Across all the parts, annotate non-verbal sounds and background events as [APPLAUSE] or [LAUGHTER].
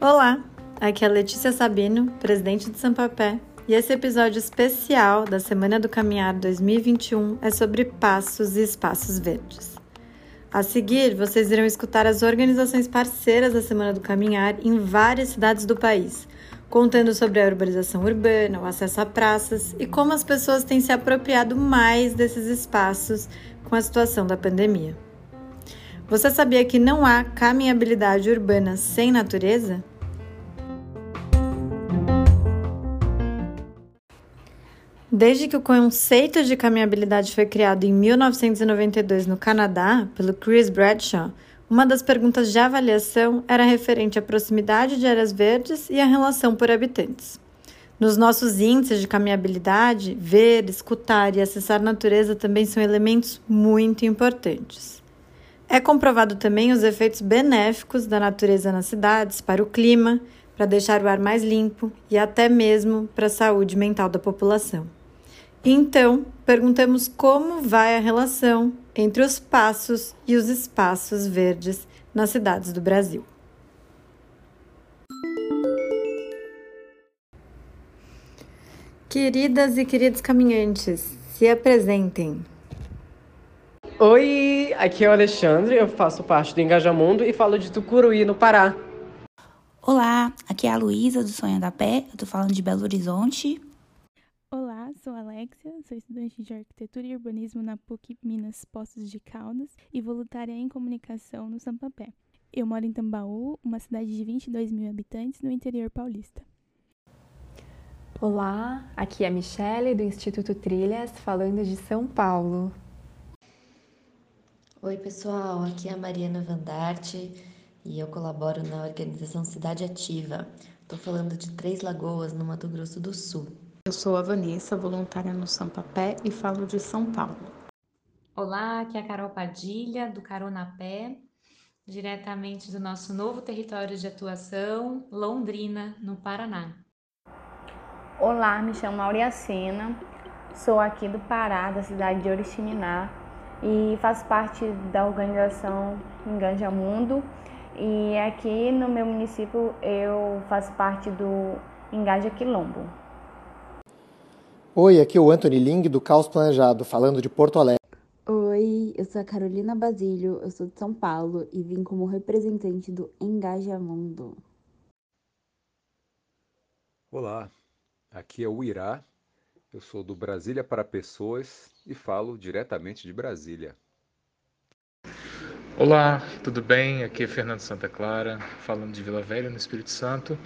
Olá, aqui é a Letícia Sabino, presidente do Sampapé, e esse episódio especial da Semana do Caminhar 2021 é sobre passos e espaços verdes. A seguir, vocês irão escutar as organizações parceiras da Semana do Caminhar em várias cidades do país, contando sobre a urbanização urbana, o acesso a praças e como as pessoas têm se apropriado mais desses espaços com a situação da pandemia. Você sabia que não há caminhabilidade urbana sem natureza? Desde que o conceito de caminhabilidade foi criado em 1992 no Canadá, pelo Chris Bradshaw, uma das perguntas de avaliação era referente à proximidade de áreas verdes e à relação por habitantes. Nos nossos índices de caminhabilidade, ver, escutar e acessar a natureza também são elementos muito importantes. É comprovado também os efeitos benéficos da natureza nas cidades para o clima, para deixar o ar mais limpo e até mesmo para a saúde mental da população. Então, perguntamos como vai a relação entre os passos e os espaços verdes nas cidades do Brasil. Queridas e queridos caminhantes, se apresentem. Oi, aqui é o Alexandre, eu faço parte do Engajamundo e falo de Tucuruí, no Pará. Olá, aqui é a Luísa do Sonho da Pé, eu tô falando de Belo Horizonte. Olá, sou Alexia, sou estudante de Arquitetura e Urbanismo na PUC Minas Poços de Caldas e voluntária em comunicação no Sampapé. Eu moro em Tambaú, uma cidade de 22 mil habitantes no interior paulista. Olá, aqui é a Michele do Instituto Trilhas, falando de São Paulo. Oi, pessoal, aqui é a Mariana Vandarte e eu colaboro na organização Cidade Ativa. Estou falando de Três Lagoas, no Mato Grosso do Sul. Eu sou a Vanessa, voluntária no Sampapé e falo de São Paulo. Olá, aqui é a Carol Padilha, do Carona Pé, diretamente do nosso novo território de atuação, Londrina, no Paraná. Olá, me chamo Auriacena, sou aqui do Pará, da cidade de Oriximiná, e faço parte da organização Enganja Mundo. E aqui no meu município eu faço parte do Engaja Quilombo. Oi, aqui é o Anthony Ling do Caos Planejado, falando de Porto Alegre. Oi, eu sou a Carolina Basílio, eu sou de São Paulo e vim como representante do Engaja Mundo. Olá, aqui é o Irá, eu sou do Brasília para Pessoas e falo diretamente de Brasília. Olá, tudo bem? Aqui é Fernando Santa Clara, falando de Vila Velha, no Espírito Santo.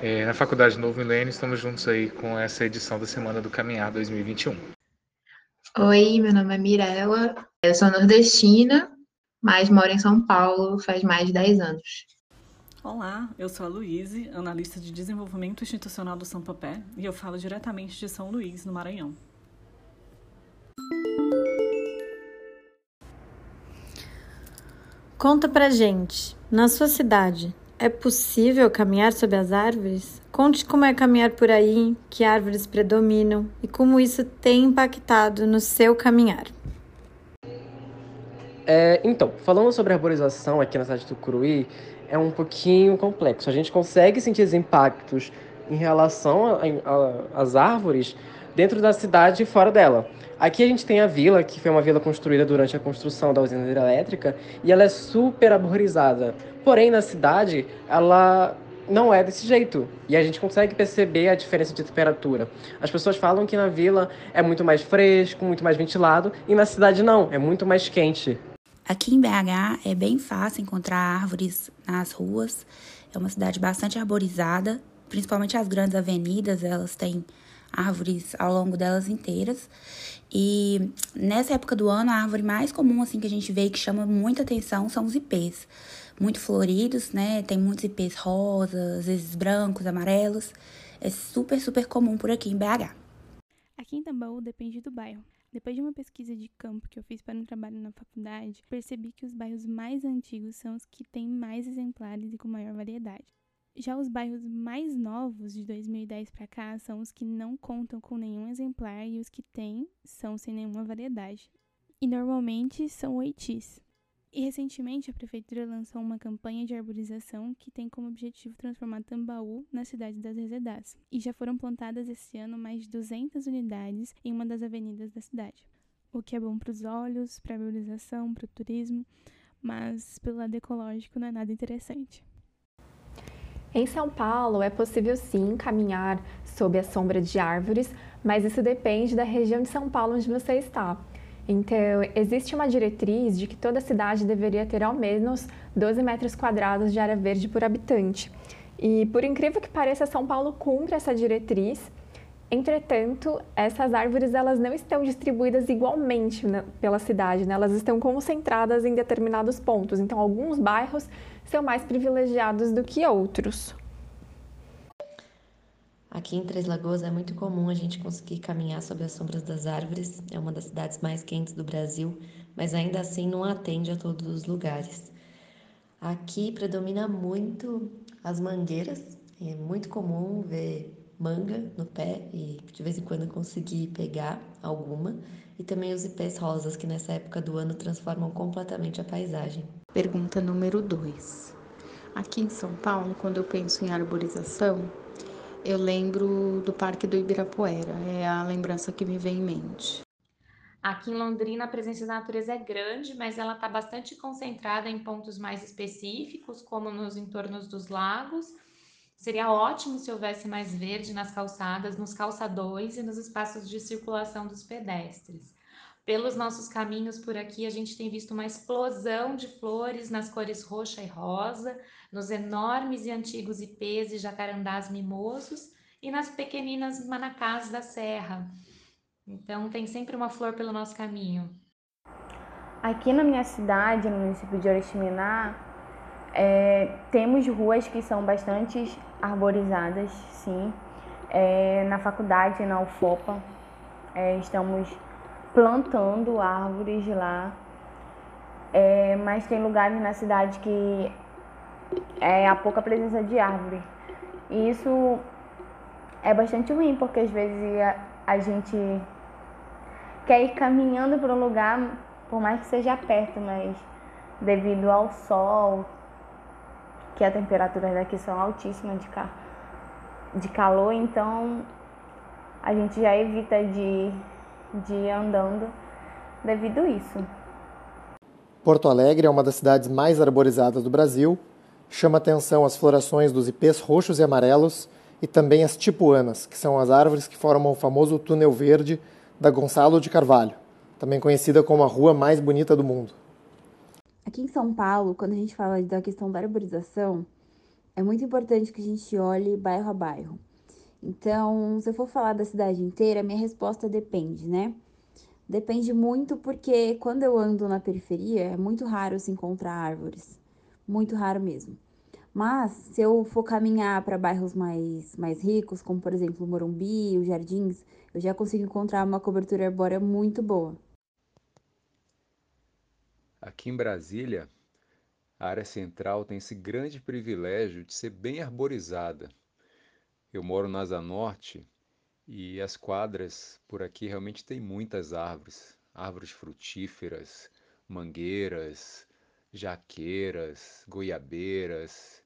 É, na Faculdade Novo Milênio, estamos juntos aí com essa edição da Semana do Caminhar 2021. Oi, meu nome é Mirella, eu sou nordestina, mas moro em São Paulo faz mais de 10 anos. Olá, eu sou a Luíse, analista de desenvolvimento institucional do São Papé, e eu falo diretamente de São Luís, no Maranhão. Conta pra gente, na sua cidade, é possível caminhar sob as árvores? Conte como é caminhar por aí, que árvores predominam e como isso tem impactado no seu caminhar. É, então, falando sobre a arborização aqui na cidade do Curuí, é um pouquinho complexo. A gente consegue sentir os impactos em relação às árvores dentro da cidade e fora dela. Aqui a gente tem a vila, que foi uma vila construída durante a construção da usina hidrelétrica, e ela é super arborizada. Porém, na cidade, ela não é desse jeito. E a gente consegue perceber a diferença de temperatura. As pessoas falam que na vila é muito mais fresco, muito mais ventilado, e na cidade não, é muito mais quente. Aqui em BH é bem fácil encontrar árvores nas ruas. É uma cidade bastante arborizada, principalmente as grandes avenidas, elas têm árvores ao longo delas inteiras. E nessa época do ano, a árvore mais comum assim que a gente vê e que chama muita atenção são os ipês. Muito floridos, né? Tem muitos ipês rosas, às vezes brancos, amarelos. É super, super comum por aqui em BH. Aqui em Tambaú depende do bairro. Depois de uma pesquisa de campo que eu fiz para um trabalho na faculdade, percebi que os bairros mais antigos são os que têm mais exemplares e com maior variedade. Já os bairros mais novos, de 2010 para cá, são os que não contam com nenhum exemplar e os que têm são sem nenhuma variedade. e normalmente são oitis. E recentemente a prefeitura lançou uma campanha de arborização que tem como objetivo transformar Tambaú na cidade das resedás. E já foram plantadas esse ano mais de 200 unidades em uma das avenidas da cidade. O que é bom para os olhos, para a arborização, para o turismo, mas pelo lado ecológico não é nada interessante. Em São Paulo é possível sim caminhar sob a sombra de árvores, mas isso depende da região de São Paulo onde você está. Então, existe uma diretriz de que toda cidade deveria ter ao menos 12 metros quadrados de área verde por habitante. E, por incrível que pareça, São Paulo cumpre essa diretriz. Entretanto, essas árvores elas não estão distribuídas igualmente né, pela cidade, né? elas estão concentradas em determinados pontos. Então, alguns bairros são mais privilegiados do que outros. Aqui em Três Lagoas é muito comum a gente conseguir caminhar sob as sombras das árvores. É uma das cidades mais quentes do Brasil, mas ainda assim não atende a todos os lugares. Aqui predomina muito as mangueiras. É muito comum ver manga no pé e de vez em quando conseguir pegar alguma. E também os ipês rosas, que nessa época do ano transformam completamente a paisagem. Pergunta número 2. Aqui em São Paulo, quando eu penso em arborização, eu lembro do Parque do Ibirapuera, é a lembrança que me vem em mente. Aqui em Londrina, a presença da natureza é grande, mas ela está bastante concentrada em pontos mais específicos, como nos entornos dos lagos. Seria ótimo se houvesse mais verde nas calçadas, nos calçadões e nos espaços de circulação dos pedestres. Pelos nossos caminhos por aqui, a gente tem visto uma explosão de flores nas cores roxa e rosa, nos enormes e antigos ipês e jacarandás mimosos e nas pequeninas manacás da serra. Então, tem sempre uma flor pelo nosso caminho. Aqui na minha cidade, no município de Oriximiná, é, temos ruas que são bastante arborizadas, sim. É, na faculdade, na UFOPA, é, estamos plantando árvores lá. É, mas tem lugares na cidade que é a pouca presença de árvore. E isso é bastante ruim, porque às vezes a, a gente quer ir caminhando para um lugar, por mais que seja perto, mas devido ao sol, que as temperaturas daqui são altíssimas de, ca de calor, então a gente já evita de, de ir andando devido a isso. Porto Alegre é uma das cidades mais arborizadas do Brasil chama atenção as florações dos ipês roxos e amarelos e também as tipuanas, que são as árvores que formam o famoso túnel verde da Gonçalo de Carvalho, também conhecida como a rua mais bonita do mundo. Aqui em São Paulo, quando a gente fala da questão da arborização, é muito importante que a gente olhe bairro a bairro. Então, se eu for falar da cidade inteira, minha resposta depende, né? Depende muito porque quando eu ando na periferia, é muito raro se encontrar árvores muito raro mesmo. Mas se eu for caminhar para bairros mais, mais ricos, como por exemplo o Morumbi, os Jardins, eu já consigo encontrar uma cobertura arbórea muito boa. Aqui em Brasília, a área central tem esse grande privilégio de ser bem arborizada. Eu moro na Asa Norte e as quadras por aqui realmente tem muitas árvores, árvores frutíferas, mangueiras, jaqueiras, goiabeiras.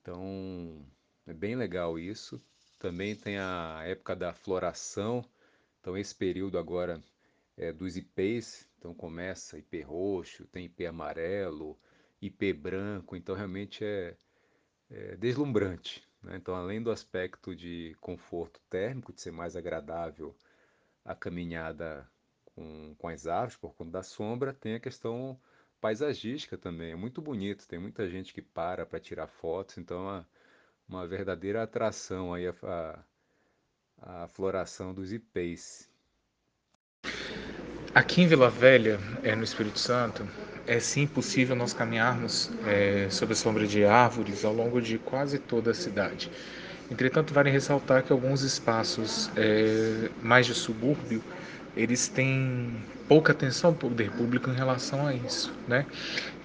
Então, é bem legal isso. Também tem a época da floração. Então, esse período agora é dos ipês. Então, começa ipê roxo, tem ipê amarelo, ipê branco. Então, realmente é, é deslumbrante. Né? Então, além do aspecto de conforto térmico, de ser mais agradável a caminhada com, com as árvores por conta da sombra, tem a questão paisagística também. É muito bonito, tem muita gente que para para tirar fotos, então é uma, uma verdadeira atração aí a, a, a floração dos ipês. Aqui em Vila Velha, é, no Espírito Santo, é sim possível nós caminharmos é, sob a sombra de árvores ao longo de quase toda a cidade. Entretanto, vale ressaltar que alguns espaços é, mais de subúrbio eles têm pouca atenção do poder público em relação a isso, né?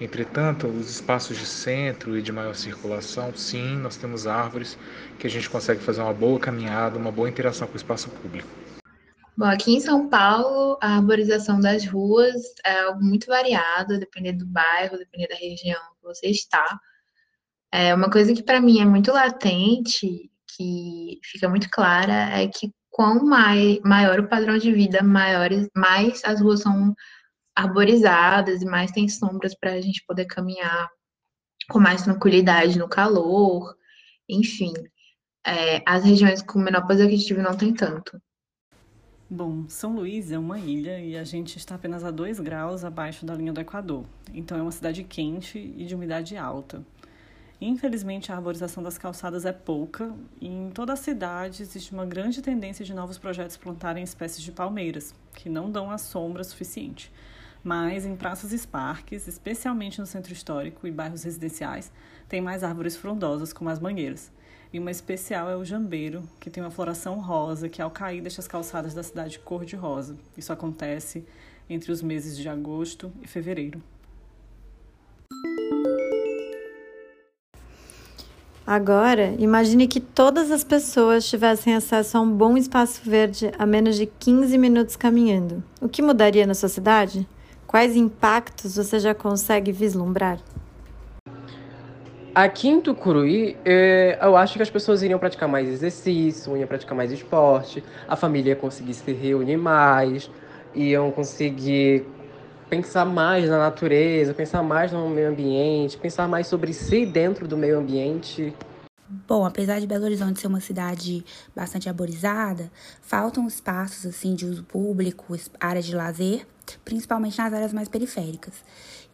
Entretanto, os espaços de centro e de maior circulação, sim, nós temos árvores que a gente consegue fazer uma boa caminhada, uma boa interação com o espaço público. Bom, aqui em São Paulo, a arborização das ruas é algo muito variado, dependendo do bairro, dependendo da região que você está. É uma coisa que para mim é muito latente, que fica muito clara, é que quão mai, maior o padrão de vida, maiores, mais as ruas são arborizadas e mais tem sombras para a gente poder caminhar com mais tranquilidade no calor, enfim. É, as regiões com menor poder aquisitivo não tem tanto. Bom, São Luís é uma ilha e a gente está apenas a 2 graus abaixo da linha do Equador, então é uma cidade quente e de umidade alta. Infelizmente, a arborização das calçadas é pouca e em toda a cidade existe uma grande tendência de novos projetos plantarem espécies de palmeiras, que não dão a sombra suficiente. Mas em praças e parques, especialmente no centro histórico e bairros residenciais, tem mais árvores frondosas, como as mangueiras. E uma especial é o jambeiro, que tem uma floração rosa que ao cair deixa as calçadas da cidade cor de rosa. Isso acontece entre os meses de agosto e fevereiro. Agora, imagine que todas as pessoas tivessem acesso a um bom espaço verde a menos de 15 minutos caminhando. O que mudaria na sua cidade? Quais impactos você já consegue vislumbrar? Aqui em Tucuruí, é, eu acho que as pessoas iriam praticar mais exercício, iriam praticar mais esporte, a família ia conseguir se reunir mais, iam conseguir pensar mais na natureza, pensar mais no meio ambiente, pensar mais sobre si dentro do meio ambiente. Bom, apesar de Belo Horizonte ser uma cidade bastante arborizada, faltam espaços assim de uso público, áreas de lazer, principalmente nas áreas mais periféricas.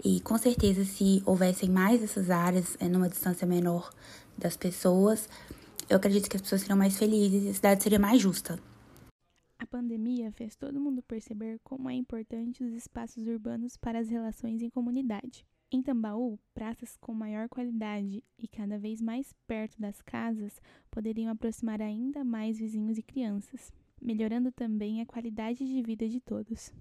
E com certeza, se houvessem mais essas áreas, é, numa distância menor das pessoas, eu acredito que as pessoas seriam mais felizes e a cidade seria mais justa. A pandemia fez todo mundo perceber como é importante os espaços urbanos para as relações em comunidade. Em Tambaú, praças com maior qualidade e cada vez mais perto das casas poderiam aproximar ainda mais vizinhos e crianças, melhorando também a qualidade de vida de todos.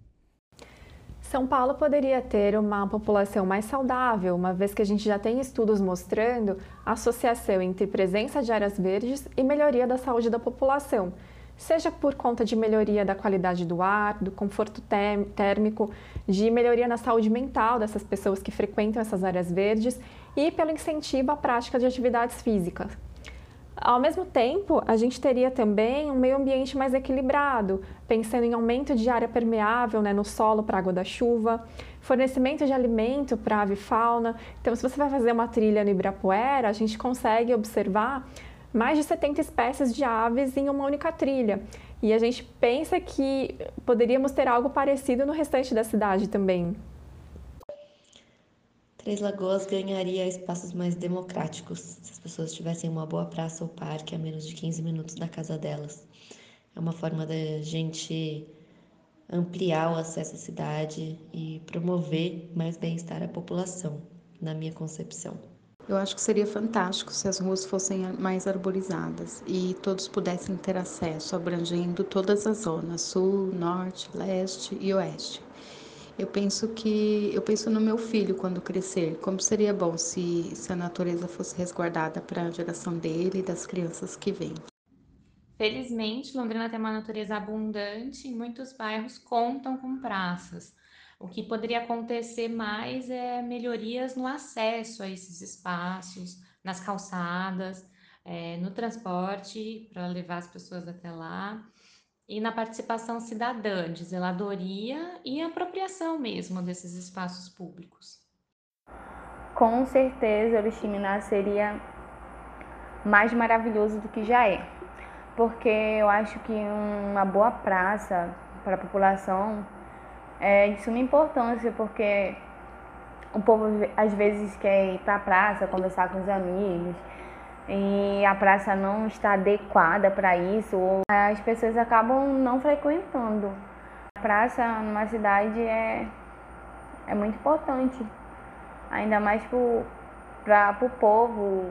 São Paulo poderia ter uma população mais saudável, uma vez que a gente já tem estudos mostrando a associação entre presença de áreas verdes e melhoria da saúde da população seja por conta de melhoria da qualidade do ar, do conforto térmico, de melhoria na saúde mental dessas pessoas que frequentam essas áreas verdes e pelo incentivo à prática de atividades físicas. Ao mesmo tempo, a gente teria também um meio ambiente mais equilibrado, pensando em aumento de área permeável né, no solo para água da chuva, fornecimento de alimento para ave fauna. Então, se você vai fazer uma trilha no Ibirapuera, a gente consegue observar mais de 70 espécies de aves em uma única trilha. E a gente pensa que poderíamos ter algo parecido no restante da cidade também. Três Lagoas ganharia espaços mais democráticos se as pessoas tivessem uma boa praça ou parque a menos de 15 minutos da casa delas. É uma forma da gente ampliar o acesso à cidade e promover mais bem-estar à população, na minha concepção. Eu acho que seria fantástico se as ruas fossem mais arborizadas e todos pudessem ter acesso, abrangendo todas as zonas, sul, norte, leste e oeste. Eu penso que eu penso no meu filho quando crescer, como seria bom se, se a natureza fosse resguardada para a geração dele e das crianças que vêm. Felizmente, Londrina tem uma natureza abundante e muitos bairros contam com praças. O que poderia acontecer mais é melhorias no acesso a esses espaços, nas calçadas, é, no transporte para levar as pessoas até lá e na participação cidadã, de zeladoria e apropriação mesmo desses espaços públicos. Com certeza, Oriximiná seria mais maravilhoso do que já é, porque eu acho que uma boa praça para a população é de suma importância, porque o povo às vezes quer ir para a praça, conversar com os amigos, e a praça não está adequada para isso, ou as pessoas acabam não frequentando. A praça numa cidade é, é muito importante, ainda mais para o povo.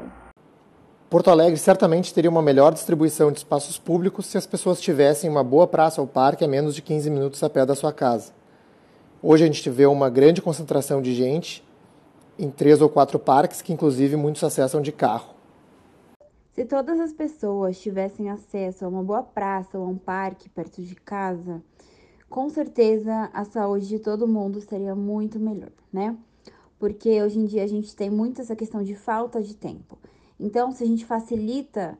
Porto Alegre certamente teria uma melhor distribuição de espaços públicos se as pessoas tivessem uma boa praça ou parque a menos de 15 minutos a pé da sua casa. Hoje a gente vê uma grande concentração de gente em três ou quatro parques, que inclusive muitos acessam de carro. Se todas as pessoas tivessem acesso a uma boa praça ou a um parque perto de casa, com certeza a saúde de todo mundo seria muito melhor, né? Porque hoje em dia a gente tem muito essa questão de falta de tempo. Então, se a gente facilita,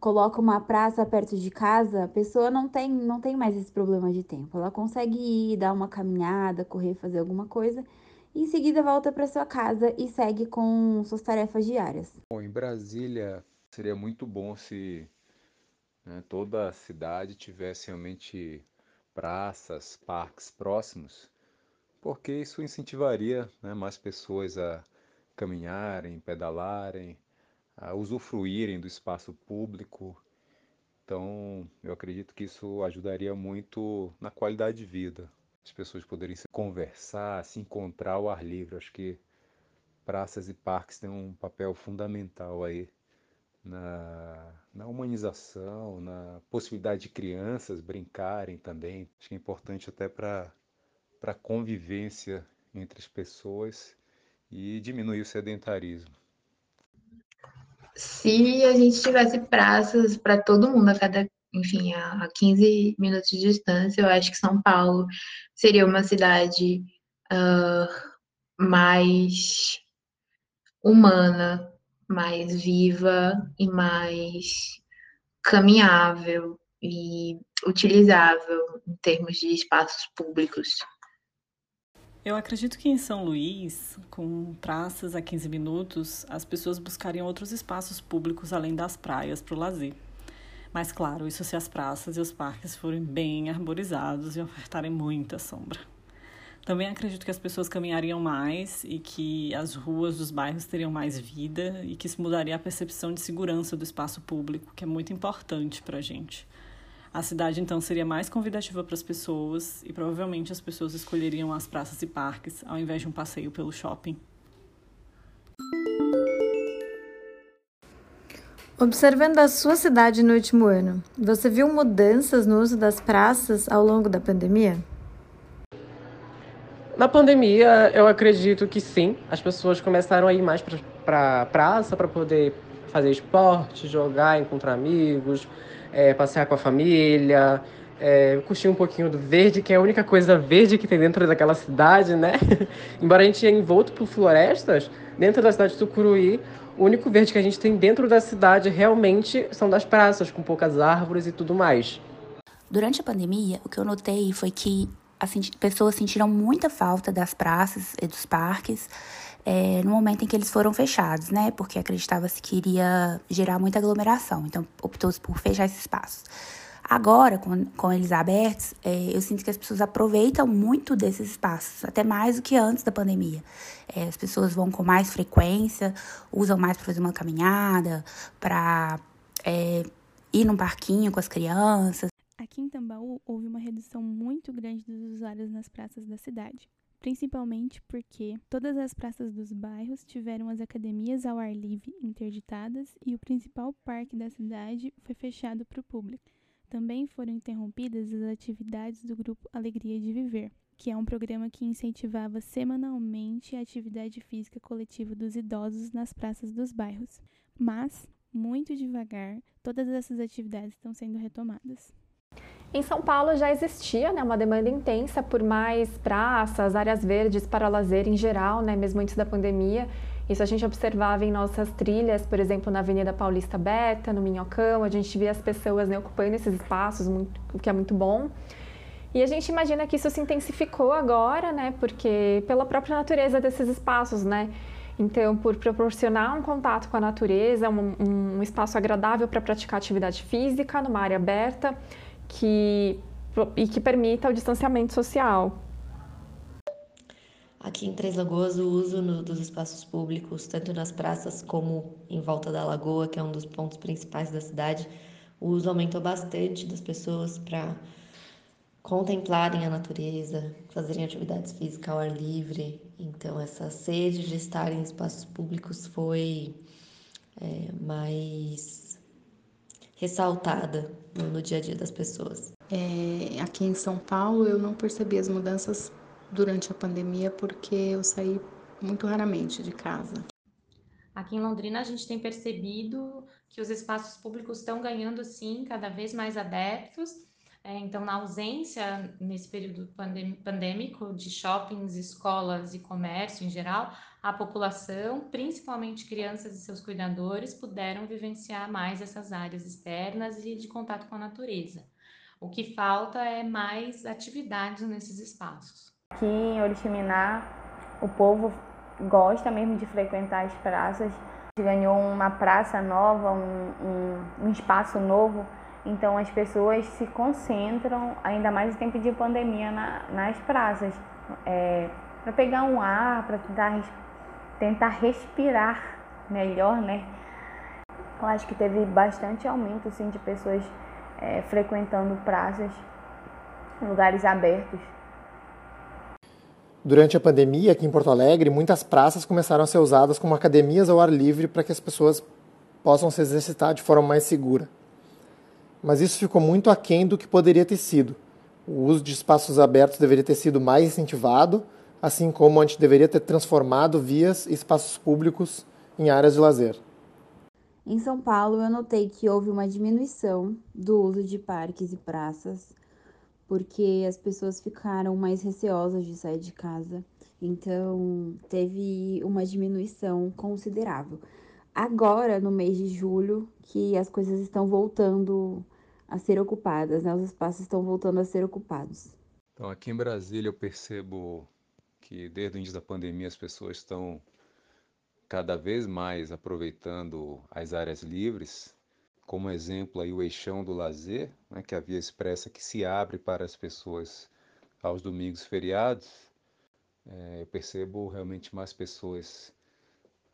coloca uma praça perto de casa, a pessoa não tem, não tem mais esse problema de tempo. Ela consegue ir, dar uma caminhada, correr, fazer alguma coisa e em seguida volta para sua casa e segue com suas tarefas diárias. Bom, em Brasília seria muito bom se né, toda a cidade tivesse realmente praças, parques próximos, porque isso incentivaria né, mais pessoas a caminharem, pedalarem, a usufruírem do espaço público. Então, eu acredito que isso ajudaria muito na qualidade de vida as pessoas poderem se conversar, se encontrar ao ar livre. Acho que praças e parques têm um papel fundamental aí na, na humanização, na possibilidade de crianças brincarem também. Acho que é importante até para a convivência entre as pessoas e diminuir o sedentarismo. Se a gente tivesse praças para todo mundo a cada enfim, a, 15 minutos de distância, eu acho que São Paulo seria uma cidade uh, mais humana, mais viva e mais caminhável e utilizável em termos de espaços públicos. Eu acredito que em São Luís, com praças a 15 minutos, as pessoas buscariam outros espaços públicos além das praias para o lazer. Mas, claro, isso se as praças e os parques forem bem arborizados e ofertarem muita sombra. Também acredito que as pessoas caminhariam mais e que as ruas dos bairros teriam mais vida e que isso mudaria a percepção de segurança do espaço público, que é muito importante para a gente. A cidade então seria mais convidativa para as pessoas e provavelmente as pessoas escolheriam as praças e parques ao invés de um passeio pelo shopping. Observando a sua cidade no último ano, você viu mudanças no uso das praças ao longo da pandemia? Na pandemia, eu acredito que sim. As pessoas começaram a ir mais para pra praça para poder fazer esporte, jogar, encontrar amigos, é, passear com a família, é, curtir um pouquinho do verde, que é a única coisa verde que tem dentro daquela cidade, né? [LAUGHS] Embora a gente é envolto por florestas, dentro da cidade de Tucuruí, o único verde que a gente tem dentro da cidade realmente são das praças, com poucas árvores e tudo mais. Durante a pandemia, o que eu notei foi que as pessoas sentiram muita falta das praças e dos parques é, no momento em que eles foram fechados, né? Porque acreditava-se que iria gerar muita aglomeração, então optou-se por fechar esses espaços. Agora, com, com eles abertos, é, eu sinto que as pessoas aproveitam muito desses espaços, até mais do que antes da pandemia. É, as pessoas vão com mais frequência, usam mais para fazer uma caminhada, para é, ir num parquinho com as crianças. Aqui em Tambaú houve uma redução muito grande dos usuários nas praças da cidade principalmente porque todas as praças dos bairros tiveram as academias ao ar livre interditadas e o principal parque da cidade foi fechado para o público. Também foram interrompidas as atividades do grupo Alegria de Viver, que é um programa que incentivava semanalmente a atividade física coletiva dos idosos nas praças dos bairros. Mas, muito devagar, todas essas atividades estão sendo retomadas. Em São Paulo já existia né, uma demanda intensa por mais praças, áreas verdes para lazer em geral, né, mesmo antes da pandemia. Isso a gente observava em nossas trilhas, por exemplo, na Avenida Paulista Beta, no Minhocão, a gente via as pessoas né, ocupando esses espaços, muito, o que é muito bom. E a gente imagina que isso se intensificou agora, né, porque pela própria natureza desses espaços, né. Então, por proporcionar um contato com a natureza, um, um espaço agradável para praticar atividade física numa área aberta que, e que permita o distanciamento social. Aqui em Três Lagoas, o uso no, dos espaços públicos, tanto nas praças como em volta da lagoa, que é um dos pontos principais da cidade, o uso aumentou bastante das pessoas para contemplarem a natureza, fazerem atividades físicas ao ar livre. Então, essa sede de estar em espaços públicos foi é, mais ressaltada no, no, dia a dia das pessoas. É, aqui em São Paulo, eu não percebi as mudanças durante a pandemia porque eu saí muito raramente de casa. Aqui em Londrina, a gente tem percebido que os espaços públicos estão ganhando, sim, cada vez mais adeptos. É, então, na ausência, nesse período pandêmico, de shoppings, escolas e comércio em geral, a população, principalmente crianças e seus cuidadores, puderam vivenciar mais essas áreas externas e de contato com a natureza. O que falta é mais atividades nesses espaços. Aqui em Oriximiná, o povo gosta mesmo de frequentar as praças. Ganhou uma praça nova, um, um, um espaço novo, então as pessoas se concentram, ainda mais em tempo de pandemia, na, nas praças, é, para pegar um ar, para tentar, tentar respirar melhor, né? Eu acho que teve bastante aumento sim, de pessoas é, frequentando praças, lugares abertos. Durante a pandemia, aqui em Porto Alegre, muitas praças começaram a ser usadas como academias ao ar livre para que as pessoas possam se exercitar de forma mais segura. Mas isso ficou muito aquém do que poderia ter sido. O uso de espaços abertos deveria ter sido mais incentivado, assim como a gente deveria ter transformado vias e espaços públicos em áreas de lazer. Em São Paulo, eu notei que houve uma diminuição do uso de parques e praças, porque as pessoas ficaram mais receosas de sair de casa. Então, teve uma diminuição considerável. Agora, no mês de julho, que as coisas estão voltando a ser ocupadas, né? Os espaços estão voltando a ser ocupados. Então, aqui em Brasília, eu percebo que desde o início da pandemia as pessoas estão cada vez mais aproveitando as áreas livres, como exemplo aí o eixão do lazer, né, que a Via Expressa que se abre para as pessoas aos domingos feriados, é, eu percebo realmente mais pessoas,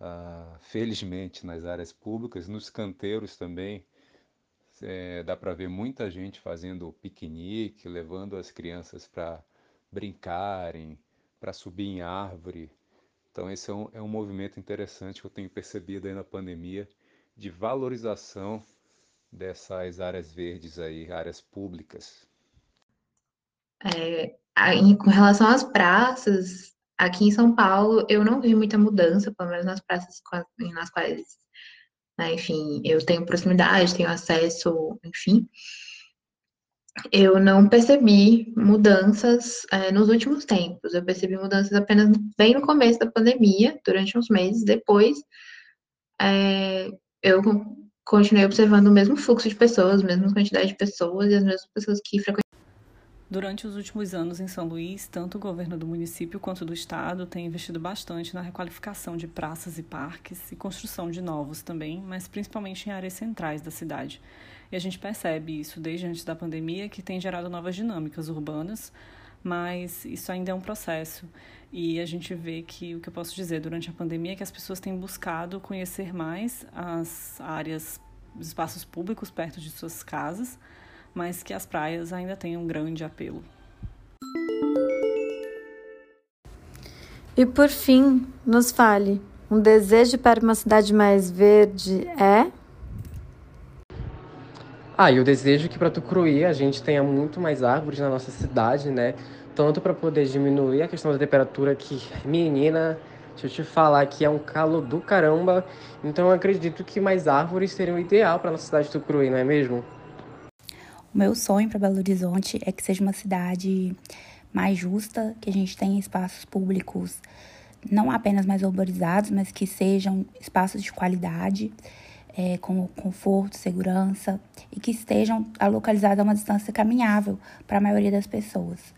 ah, felizmente, nas áreas públicas, nos canteiros também, é, dá para ver muita gente fazendo piquenique, levando as crianças para brincarem, para subir em árvore, então, esse é um, é um movimento interessante que eu tenho percebido aí na pandemia de valorização dessas áreas verdes aí, áreas públicas. É, aí, com relação às praças, aqui em São Paulo, eu não vi muita mudança, pelo menos nas praças nas quais, né, enfim, eu tenho proximidade, tenho acesso, enfim eu não percebi mudanças é, nos últimos tempos. Eu percebi mudanças apenas bem no começo da pandemia, durante uns meses. Depois, é, eu continuei observando o mesmo fluxo de pessoas, a mesma quantidade de pessoas e as mesmas pessoas que frequentavam. Durante os últimos anos em São Luís, tanto o governo do município quanto do estado têm investido bastante na requalificação de praças e parques e construção de novos também, mas principalmente em áreas centrais da cidade. E a gente percebe isso desde antes da pandemia, que tem gerado novas dinâmicas urbanas, mas isso ainda é um processo. E a gente vê que, o que eu posso dizer, durante a pandemia, é que as pessoas têm buscado conhecer mais as áreas, os espaços públicos perto de suas casas, mas que as praias ainda têm um grande apelo. E por fim, nos fale, um desejo para uma cidade mais verde é? Ah, e eu desejo que para Tucuruí a gente tenha muito mais árvores na nossa cidade, né? Tanto para poder diminuir a questão da temperatura que, menina, deixa eu te falar que é um calor do caramba. Então eu acredito que mais árvores seriam ideal para nossa cidade de Tucuruí, não é mesmo? O meu sonho para Belo Horizonte é que seja uma cidade mais justa, que a gente tenha espaços públicos não apenas mais urbanizados, mas que sejam espaços de qualidade é, com conforto, segurança e que estejam localizados a uma distância caminhável para a maioria das pessoas.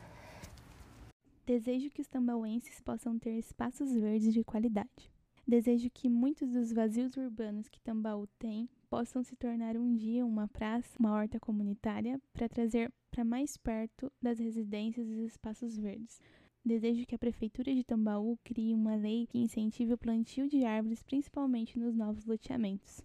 Desejo que os tambauenses possam ter espaços verdes de qualidade. Desejo que muitos dos vazios urbanos que Tambaú tem possam se tornar um dia uma praça, uma horta comunitária, para trazer para mais perto das residências e espaços verdes. Desejo que a Prefeitura de Tambaú crie uma lei que incentive o plantio de árvores, principalmente nos novos loteamentos.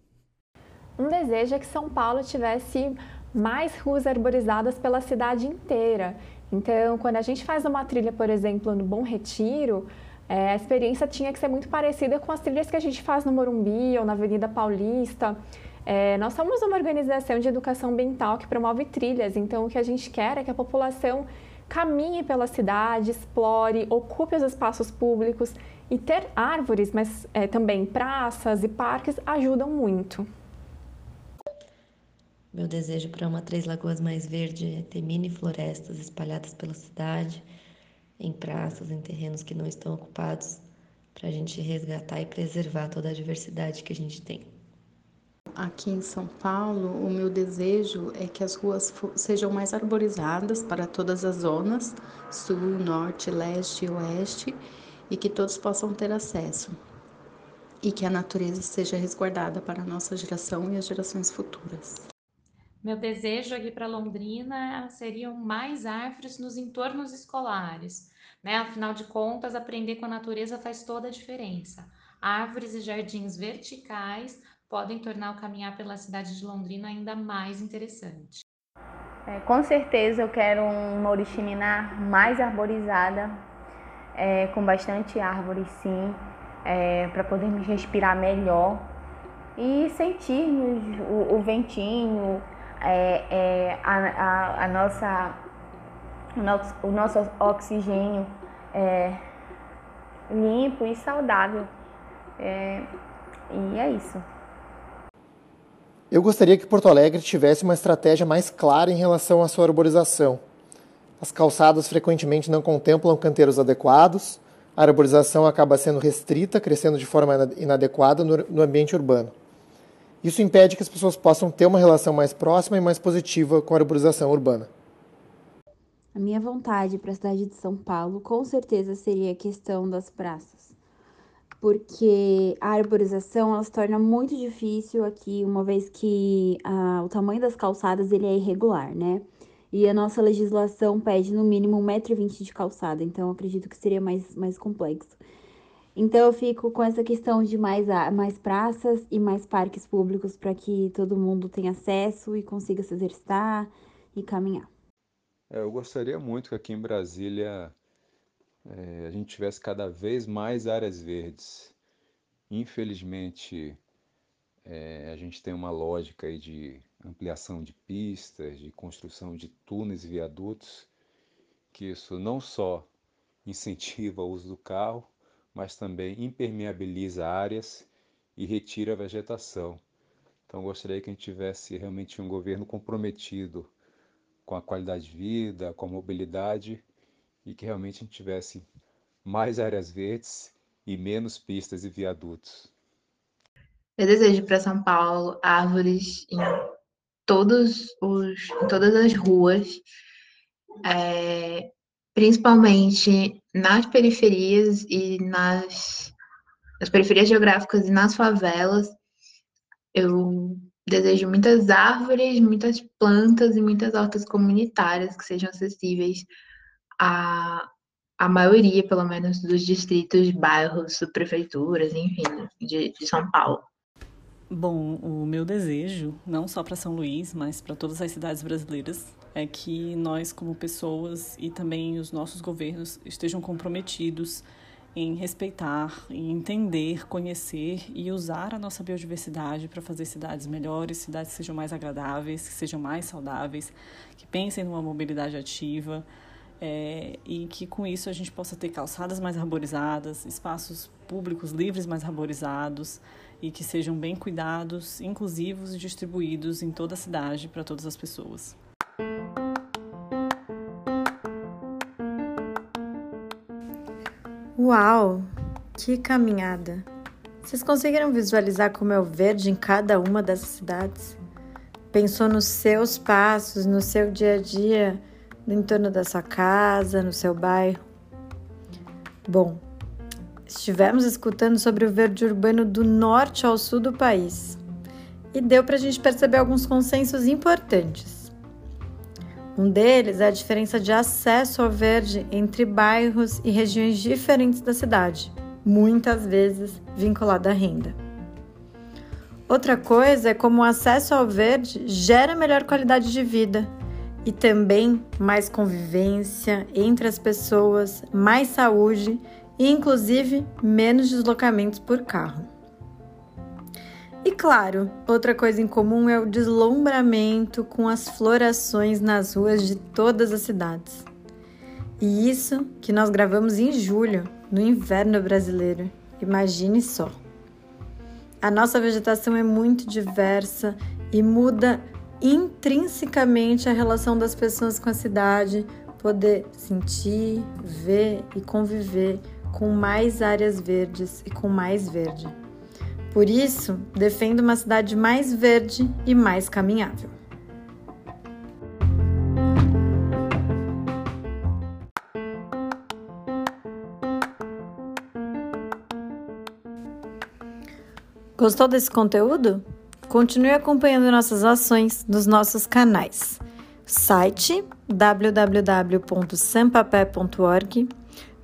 Um desejo é que São Paulo tivesse mais ruas arborizadas pela cidade inteira. Então, quando a gente faz uma trilha, por exemplo, no Bom Retiro, é, a experiência tinha que ser muito parecida com as trilhas que a gente faz no Morumbi ou na Avenida Paulista. É, nós somos uma organização de educação ambiental que promove trilhas, então o que a gente quer é que a população caminhe pela cidade, explore, ocupe os espaços públicos e ter árvores, mas é, também praças e parques ajudam muito. Meu desejo para uma Três Lagoas mais verde é ter mini florestas espalhadas pela cidade, em praças, em terrenos que não estão ocupados, para a gente resgatar e preservar toda a diversidade que a gente tem. Aqui em São Paulo, o meu desejo é que as ruas sejam mais arborizadas para todas as zonas, sul, norte, leste e oeste, e que todos possam ter acesso. E que a natureza seja resguardada para a nossa geração e as gerações futuras. Meu desejo aqui para Londrina seriam mais árvores nos entornos escolares. Né? Afinal de contas, aprender com a natureza faz toda a diferença. Árvores e jardins verticais podem tornar o caminhar pela cidade de Londrina ainda mais interessante. É, com certeza eu quero uma Oriximiná mais arborizada, é, com bastante árvore sim, é, para podermos respirar melhor e sentir o, o ventinho, é, é, a, a, a, nossa, o, nosso, oxigênio é, limpo e saudável. e é isso. Eu gostaria que Porto Alegre tivesse uma estratégia mais clara em relação à sua arborização. As calçadas frequentemente não contemplam canteiros adequados, a arborização acaba sendo restrita, crescendo de forma inadequada no ambiente urbano. Isso impede que as pessoas possam ter uma relação mais próxima e mais positiva com a arborização urbana. A minha vontade para a cidade de São Paulo com certeza seria a questão das praças porque a arborização ela se torna muito difícil aqui, uma vez que o tamanho das calçadas ele é irregular, né? E a nossa legislação pede no mínimo 1,20m de calçada, então acredito que seria mais, mais complexo. Então eu fico com essa questão de mais, mais praças e mais parques públicos para que todo mundo tenha acesso e consiga se exercitar e caminhar. É, eu gostaria muito que aqui em Brasília é, a gente tivesse cada vez mais áreas verdes. Infelizmente, é, a gente tem uma lógica aí de ampliação de pistas, de construção de túneis e viadutos, que isso não só incentiva o uso do carro, mas também impermeabiliza áreas e retira a vegetação. Então, gostaria que a gente tivesse realmente um governo comprometido com a qualidade de vida, com a mobilidade e que realmente a gente tivesse mais áreas verdes e menos pistas e viadutos. Eu desejo para São Paulo árvores em, todos os, em todas as ruas, é, principalmente nas periferias e nas, nas periferias geográficas e nas favelas. Eu desejo muitas árvores, muitas plantas e muitas hortas comunitárias que sejam acessíveis a, a maioria, pelo menos, dos distritos, bairros, prefeituras, enfim, de, de São Paulo. Bom, o meu desejo, não só para São Luís, mas para todas as cidades brasileiras, é que nós, como pessoas e também os nossos governos, estejam comprometidos em respeitar, em entender, conhecer e usar a nossa biodiversidade para fazer cidades melhores, cidades que sejam mais agradáveis, que sejam mais saudáveis, que pensem numa mobilidade ativa é, e que com isso a gente possa ter calçadas mais arborizadas, espaços públicos livres mais arborizados e que sejam bem cuidados, inclusivos e distribuídos em toda a cidade para todas as pessoas. Uau! Que caminhada! Vocês conseguiram visualizar como é o verde em cada uma dessas cidades? Pensou nos seus passos, no seu dia a dia? no entorno da sua casa, no seu bairro? Bom, estivemos escutando sobre o verde urbano do norte ao sul do país e deu para a gente perceber alguns consensos importantes. Um deles é a diferença de acesso ao verde entre bairros e regiões diferentes da cidade, muitas vezes vinculado à renda. Outra coisa é como o acesso ao verde gera melhor qualidade de vida e também mais convivência entre as pessoas, mais saúde e, inclusive, menos deslocamentos por carro. E claro, outra coisa em comum é o deslumbramento com as florações nas ruas de todas as cidades. E isso que nós gravamos em julho, no inverno brasileiro. Imagine só. A nossa vegetação é muito diversa e muda intrinsecamente a relação das pessoas com a cidade, poder sentir, ver e conviver com mais áreas verdes e com mais verde. Por isso, defendo uma cidade mais verde e mais caminhável. Gostou desse conteúdo? Continue acompanhando nossas ações nos nossos canais. Site www.sampapé.org,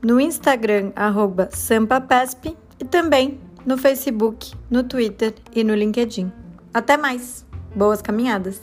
no Instagram arroba sampapesp e também no Facebook, no Twitter e no LinkedIn. Até mais! Boas caminhadas!